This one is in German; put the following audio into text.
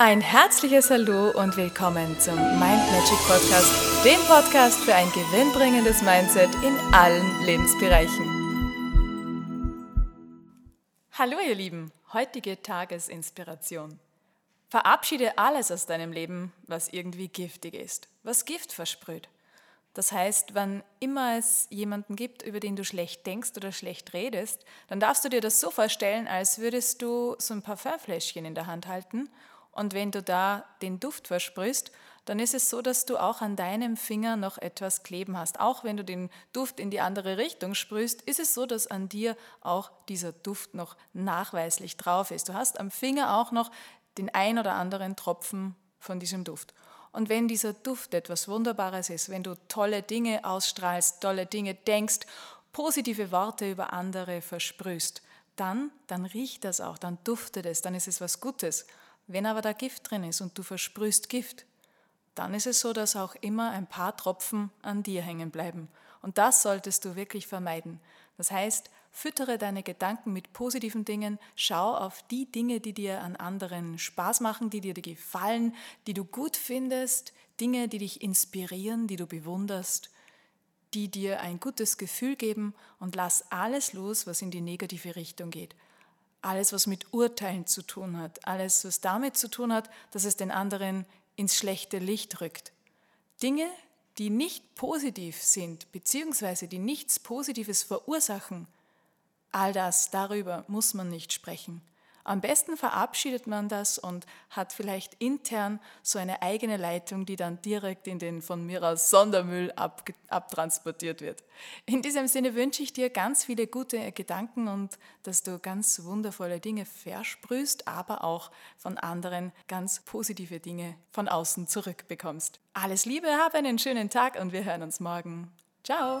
Ein herzliches Hallo und willkommen zum Mind Magic Podcast, dem Podcast für ein gewinnbringendes Mindset in allen Lebensbereichen. Hallo ihr Lieben, heutige Tagesinspiration. Verabschiede alles aus deinem Leben, was irgendwie giftig ist, was Gift versprüht. Das heißt, wann immer es jemanden gibt, über den du schlecht denkst oder schlecht redest, dann darfst du dir das so vorstellen, als würdest du so ein Parfümfläschchen in der Hand halten und wenn du da den Duft versprühst, dann ist es so, dass du auch an deinem Finger noch etwas kleben hast. Auch wenn du den Duft in die andere Richtung sprühst, ist es so, dass an dir auch dieser Duft noch nachweislich drauf ist. Du hast am Finger auch noch den ein oder anderen Tropfen von diesem Duft. Und wenn dieser Duft etwas Wunderbares ist, wenn du tolle Dinge ausstrahlst, tolle Dinge denkst, positive Worte über andere versprühst, dann, dann riecht das auch, dann duftet es, dann ist es was Gutes. Wenn aber da Gift drin ist und du versprühst Gift, dann ist es so, dass auch immer ein paar Tropfen an dir hängen bleiben. Und das solltest du wirklich vermeiden. Das heißt, füttere deine Gedanken mit positiven Dingen, schau auf die Dinge, die dir an anderen Spaß machen, die dir gefallen, die du gut findest, Dinge, die dich inspirieren, die du bewunderst, die dir ein gutes Gefühl geben und lass alles los, was in die negative Richtung geht alles, was mit Urteilen zu tun hat, alles, was damit zu tun hat, dass es den anderen ins schlechte Licht rückt. Dinge, die nicht positiv sind, beziehungsweise die nichts Positives verursachen, all das, darüber muss man nicht sprechen. Am besten verabschiedet man das und hat vielleicht intern so eine eigene Leitung, die dann direkt in den von mir aus Sondermüll ab, abtransportiert wird. In diesem Sinne wünsche ich dir ganz viele gute Gedanken und dass du ganz wundervolle Dinge versprühst, aber auch von anderen ganz positive Dinge von außen zurückbekommst. Alles Liebe, hab einen schönen Tag und wir hören uns morgen. Ciao!